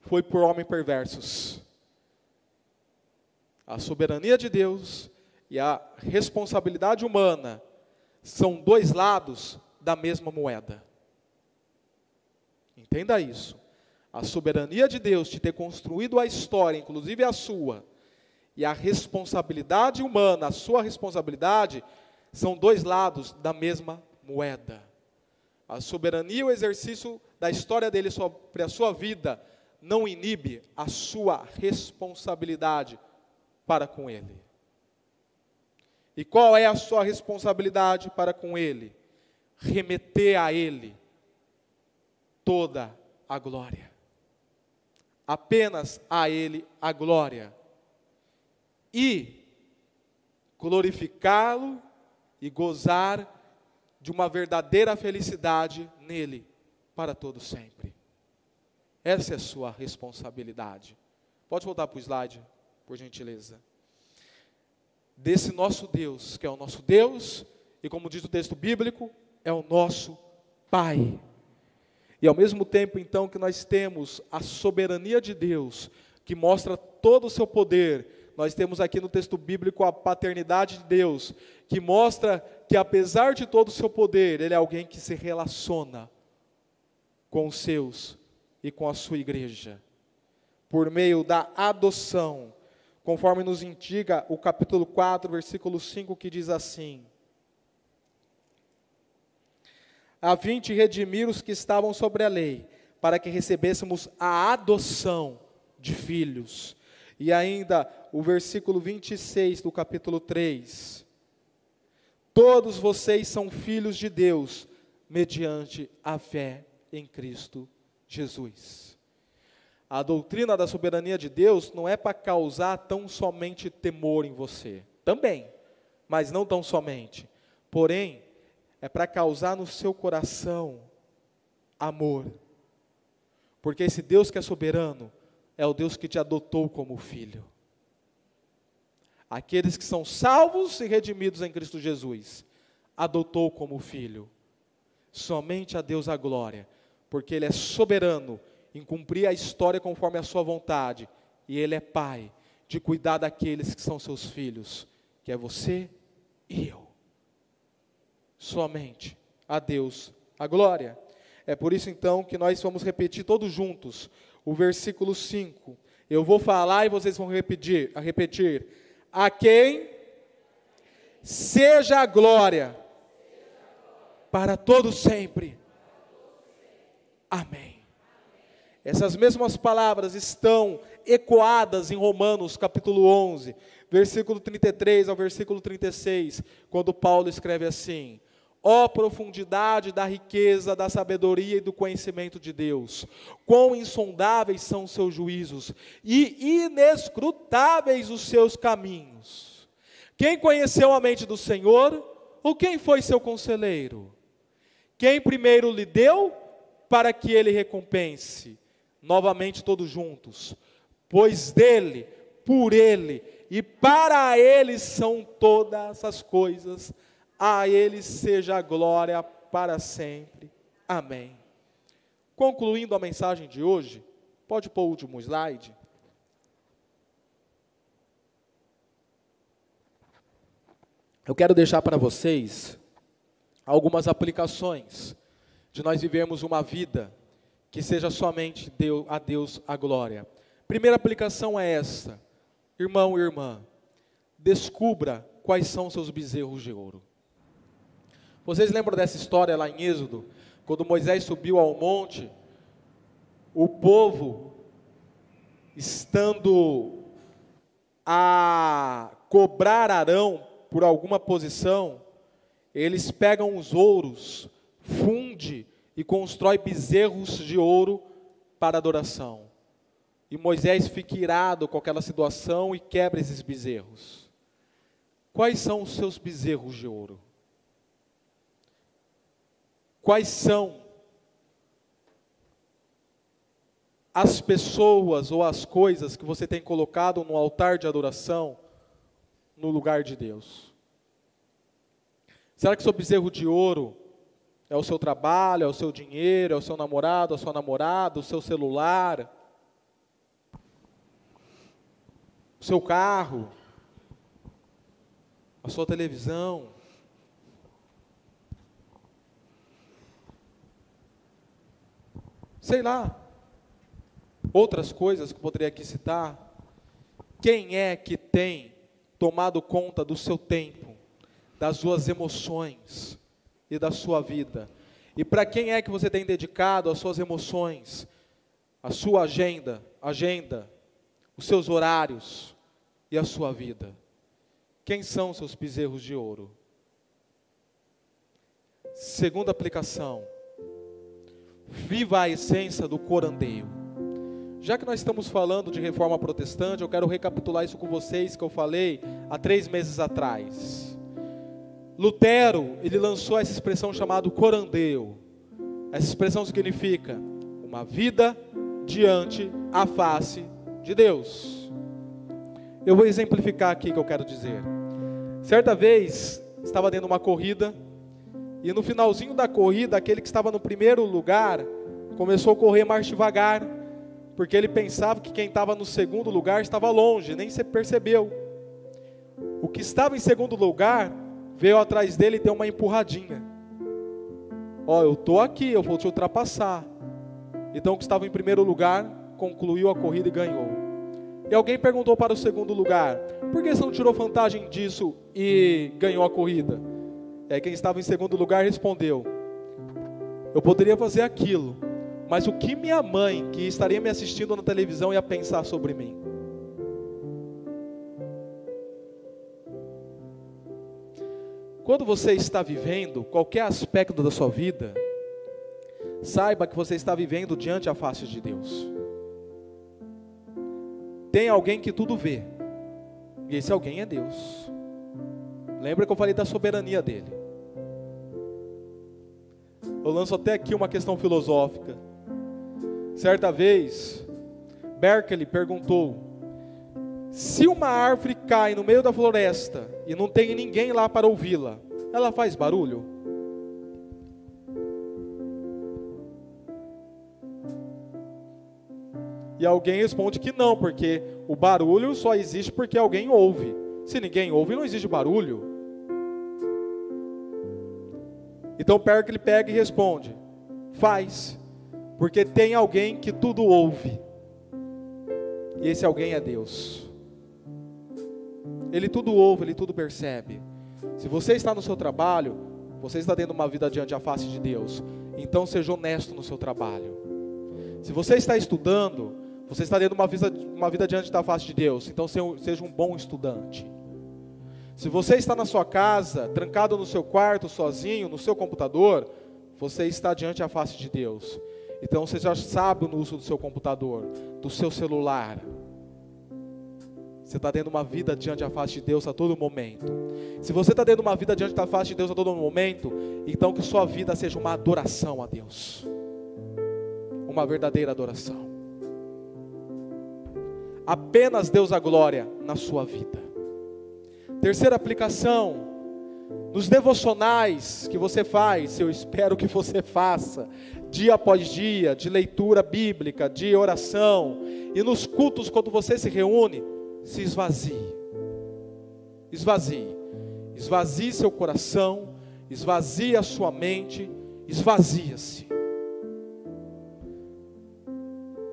S1: foi por homens perversos. A soberania de Deus e a responsabilidade humana são dois lados da mesma moeda. Entenda isso. A soberania de Deus de ter construído a história, inclusive a sua, e a responsabilidade humana, a sua responsabilidade, são dois lados da mesma moeda. A soberania e o exercício da história dele sobre a sua vida não inibe a sua responsabilidade para com ele. E qual é a sua responsabilidade para com ele? Remeter a ele toda a glória. Apenas a ele a glória. E glorificá-lo e gozar de uma verdadeira felicidade nele para todo sempre. Essa é a sua responsabilidade. Pode voltar para o slide, por gentileza. Desse nosso Deus, que é o nosso Deus, e como diz o texto bíblico, é o nosso Pai. E ao mesmo tempo, então, que nós temos a soberania de Deus, que mostra todo o seu poder, nós temos aqui no texto bíblico a paternidade de Deus, que mostra que apesar de todo o seu poder, Ele é alguém que se relaciona com os seus e com a sua igreja, por meio da adoção, conforme nos indica o capítulo 4, versículo 5, que diz assim: A fim de redimir os que estavam sobre a lei, para que recebêssemos a adoção de filhos. E ainda o versículo 26 do capítulo 3. Todos vocês são filhos de Deus, mediante a fé em Cristo Jesus. A doutrina da soberania de Deus não é para causar tão somente temor em você, também, mas não tão somente. Porém, é para causar no seu coração amor. Porque esse Deus que é soberano é o Deus que te adotou como filho. Aqueles que são salvos e redimidos em Cristo Jesus, adotou como filho. Somente a Deus a glória porque Ele é soberano em cumprir a história conforme a Sua vontade, e Ele é Pai de cuidar daqueles que são seus filhos, que é você e eu. Somente a Deus a glória. É por isso então que nós vamos repetir todos juntos o versículo 5. Eu vou falar e vocês vão repetir, a repetir. A quem seja a glória para todos sempre. Amém. Essas mesmas palavras estão ecoadas em Romanos capítulo 11, versículo 33 ao versículo 36, quando Paulo escreve assim: Ó oh, profundidade da riqueza, da sabedoria e do conhecimento de Deus, quão insondáveis são os seus juízos e inescrutáveis os seus caminhos. Quem conheceu a mente do Senhor? Ou quem foi seu conselheiro? Quem primeiro lhe deu para que ele recompense, novamente todos juntos, pois dele, por ele e para ele são todas as coisas, a ele seja a glória para sempre. Amém. Concluindo a mensagem de hoje, pode pôr o último slide. Eu quero deixar para vocês algumas aplicações de nós vivermos uma vida que seja somente a Deus a glória. Primeira aplicação é essa, irmão e irmã, descubra quais são seus bezerros de ouro. Vocês lembram dessa história lá em Êxodo, quando Moisés subiu ao monte, o povo estando a cobrar Arão por alguma posição, eles pegam os ouros funde e constrói bezerros de ouro para adoração. E Moisés fica irado com aquela situação e quebra esses bezerros. Quais são os seus bezerros de ouro? Quais são as pessoas ou as coisas que você tem colocado no altar de adoração no lugar de Deus? Será que seu bezerro de ouro é o seu trabalho, é o seu dinheiro, é o seu namorado, a sua namorada, o seu celular. o seu carro, a sua televisão. Sei lá, outras coisas que poderia aqui citar. Quem é que tem tomado conta do seu tempo, das suas emoções e da sua vida? E para quem é que você tem dedicado as suas emoções, a sua agenda, agenda, os seus horários e a sua vida? Quem são seus bezerros de ouro? Segunda aplicação. Viva a essência do corandeio. Já que nós estamos falando de reforma protestante, eu quero recapitular isso com vocês que eu falei há três meses atrás. Lutero, ele lançou essa expressão chamada corandeu. Essa expressão significa uma vida diante a face de Deus. Eu vou exemplificar aqui o que eu quero dizer. Certa vez, estava dentro de uma corrida, e no finalzinho da corrida, aquele que estava no primeiro lugar começou a correr mais devagar, porque ele pensava que quem estava no segundo lugar estava longe, nem se percebeu. O que estava em segundo lugar veio atrás dele e deu uma empurradinha. Ó, oh, eu estou aqui, eu vou te ultrapassar. Então que estava em primeiro lugar concluiu a corrida e ganhou. E alguém perguntou para o segundo lugar: por que você não tirou vantagem disso e ganhou a corrida? É quem estava em segundo lugar respondeu: eu poderia fazer aquilo, mas o que minha mãe, que estaria me assistindo na televisão, ia pensar sobre mim? Quando você está vivendo qualquer aspecto da sua vida, saiba que você está vivendo diante a face de Deus. Tem alguém que tudo vê, e esse alguém é Deus. Lembra que eu falei da soberania dele? Eu lanço até aqui uma questão filosófica. Certa vez, Berkeley perguntou: se uma árvore cai no meio da floresta e não tem ninguém lá para ouvi-la, ela faz barulho? E alguém responde que não, porque o barulho só existe porque alguém ouve. Se ninguém ouve, não existe barulho. Então Pericles pega e responde: faz, porque tem alguém que tudo ouve. E esse alguém é Deus. Ele tudo ouve, ele tudo percebe. Se você está no seu trabalho, você está tendo uma vida diante a face de Deus. Então seja honesto no seu trabalho. Se você está estudando, você está tendo uma vida, uma vida diante da face de Deus. Então seja um bom estudante. Se você está na sua casa, trancado no seu quarto, sozinho, no seu computador, você está diante da face de Deus. Então já sabe no uso do seu computador, do seu celular. Você está tendo uma vida diante da face de Deus a todo momento. Se você está tendo uma vida diante da face de Deus a todo momento, então que sua vida seja uma adoração a Deus. Uma verdadeira adoração. Apenas Deus a glória na sua vida. Terceira aplicação, nos devocionais que você faz, eu espero que você faça, dia após dia, de leitura bíblica, de oração, e nos cultos, quando você se reúne, se esvazie. Esvazie. Esvazie seu coração, esvazie a sua mente, esvazia-se.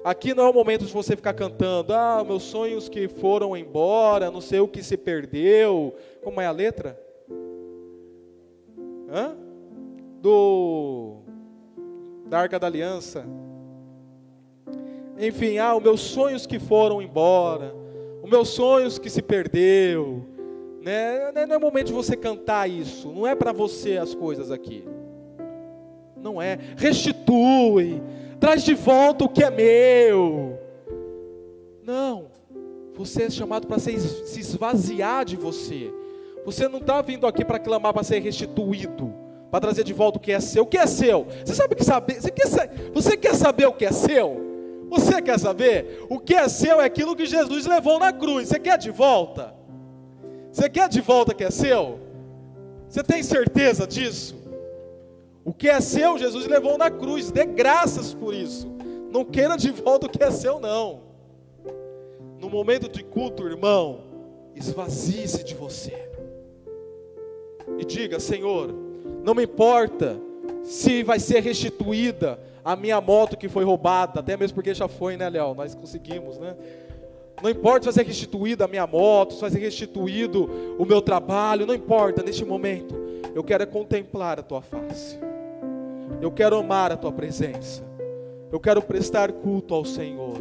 S1: Aqui não é o momento de você ficar cantando, ah, meus sonhos que foram embora, não sei o que se perdeu. Como é a letra? Hã? Do da Arca da Aliança. Enfim, ah, os meus sonhos que foram embora os meus sonhos que se perdeu. Né? Não é momento de você cantar isso. Não é para você as coisas aqui. Não é. Restitui. Traz de volta o que é meu. Não. Você é chamado para se esvaziar de você. Você não está vindo aqui para clamar para ser restituído, para trazer de volta o que é seu. O que é seu? Você sabe que saber? Você quer, você quer saber o que é seu? Você quer saber? O que é seu é aquilo que Jesus levou na cruz. Você quer de volta? Você quer de volta que é seu? Você tem certeza disso? O que é seu, Jesus levou na cruz. Dê graças por isso. Não queira de volta o que é seu, não. no momento de culto, irmão, esvazie-se de você. E diga: Senhor, não me importa se vai ser restituída a minha moto que foi roubada, até mesmo porque já foi, né, Léo? Nós conseguimos, né? Não importa se vai ser restituída a minha moto, se vai ser restituído o meu trabalho, não importa, neste momento, eu quero é contemplar a tua face, eu quero amar a tua presença, eu quero prestar culto ao Senhor.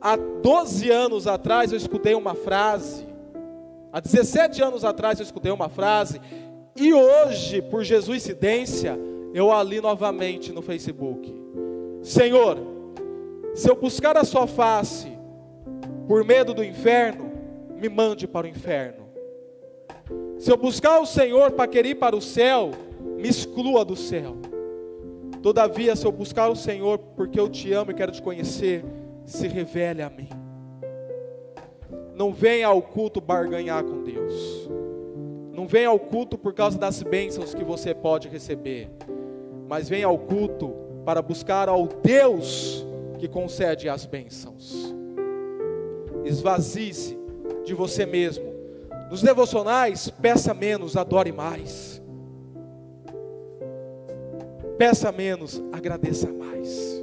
S1: Há 12 anos atrás eu escutei uma frase, há 17 anos atrás eu escutei uma frase, e hoje, por Jesuicidência, eu a li novamente no Facebook. Senhor, se eu buscar a sua face por medo do inferno, me mande para o inferno. Se eu buscar o Senhor para querer ir para o céu, me exclua do céu. Todavia, se eu buscar o Senhor porque eu te amo e quero te conhecer, se revele a mim. Não venha ao culto barganhar com Deus. Não venha ao culto por causa das bênçãos que você pode receber mas venha ao culto para buscar ao Deus que concede as bênçãos. Esvazie-se de você mesmo. Nos devocionais, peça menos, adore mais. Peça menos, agradeça mais.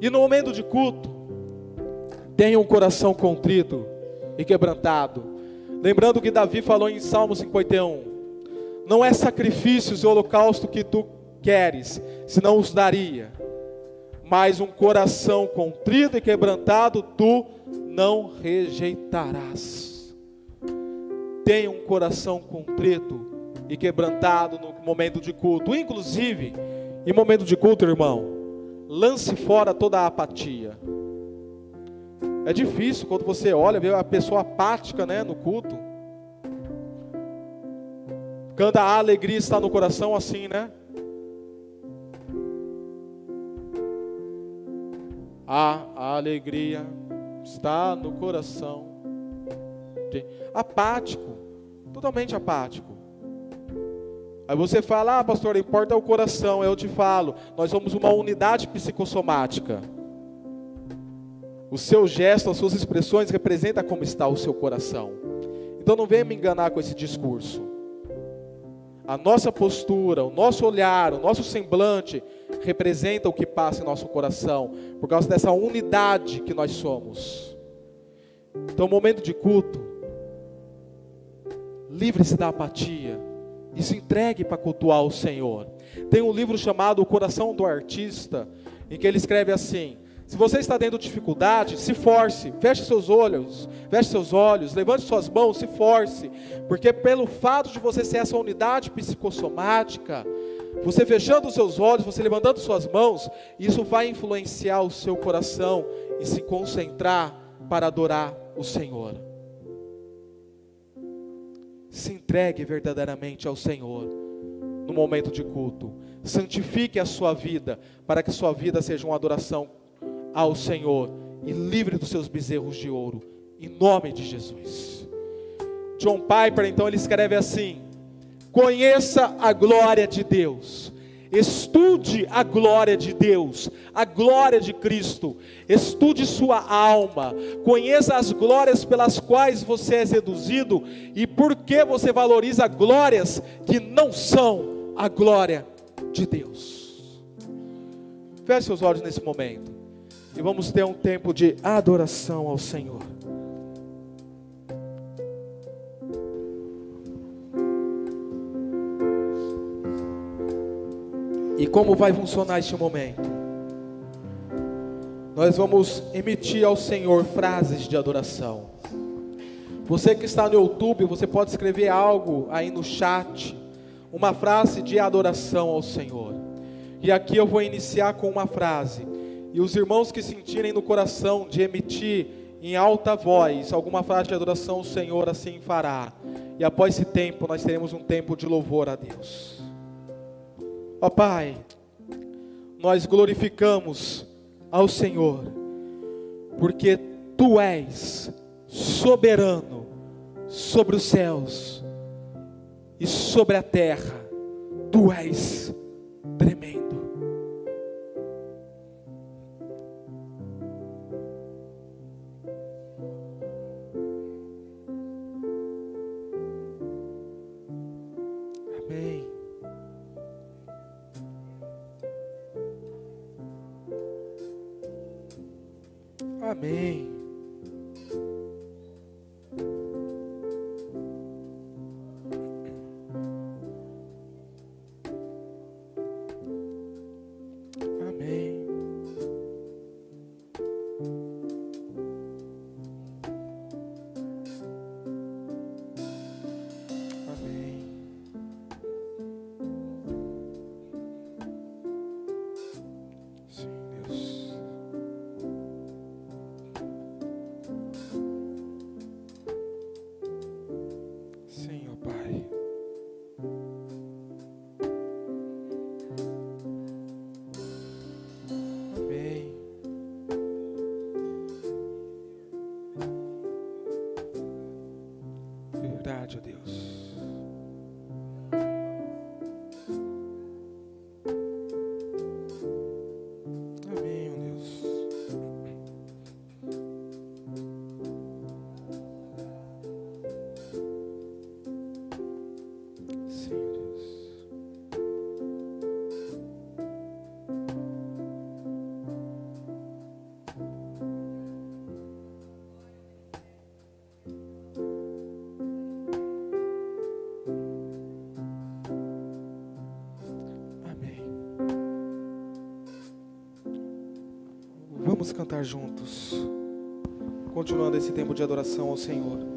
S1: E no momento de culto, tenha um coração contrito e quebrantado. Lembrando que Davi falou em Salmo 51: não é sacrifícios e holocausto que tu queres, senão os daria. Mas um coração contrito e quebrantado tu não rejeitarás. Tenha um coração contrito e quebrantado no momento de culto. Inclusive, em momento de culto, irmão, lance fora toda a apatia. É difícil quando você olha, vê a pessoa apática né, no culto. Quando a alegria está no coração, assim, né? A, alegria está no coração. Apático, totalmente apático. Aí você fala, ah, pastor, importa o coração. Eu te falo, nós somos uma unidade psicossomática. O seu gesto, as suas expressões representam como está o seu coração. Então não venha me enganar com esse discurso a nossa postura, o nosso olhar, o nosso semblante representa o que passa em nosso coração, por causa dessa unidade que nós somos. Então, momento de culto, livre-se da apatia e se entregue para cultuar o Senhor. Tem um livro chamado O Coração do Artista, em que ele escreve assim: se você está tendo dificuldade, se force, feche seus olhos, feche seus olhos, levante suas mãos, se force, porque pelo fato de você ser essa unidade psicossomática, você fechando os seus olhos, você levantando suas mãos, isso vai influenciar o seu coração e se concentrar para adorar o Senhor. Se entregue verdadeiramente ao Senhor no momento de culto. Santifique a sua vida para que sua vida seja uma adoração ao Senhor e livre dos seus bezerros de ouro, em nome de Jesus. John Piper, então, ele escreve assim: Conheça a glória de Deus, estude a glória de Deus, a glória de Cristo, estude sua alma, conheça as glórias pelas quais você é seduzido e por que você valoriza glórias que não são a glória de Deus. Feche seus olhos nesse momento e vamos ter um tempo de adoração ao Senhor. E como vai funcionar este momento? Nós vamos emitir ao Senhor frases de adoração. Você que está no YouTube, você pode escrever algo aí no chat, uma frase de adoração ao Senhor. E aqui eu vou iniciar com uma frase. E os irmãos que sentirem no coração de emitir em alta voz alguma frase de adoração, o Senhor assim fará. E após esse tempo, nós teremos um tempo de louvor a Deus. Ó Pai, nós glorificamos ao Senhor, porque Tu és soberano sobre os céus e sobre a terra. Tu és tremendo.
S2: Amém. Vamos cantar juntos, continuando esse tempo de adoração ao Senhor.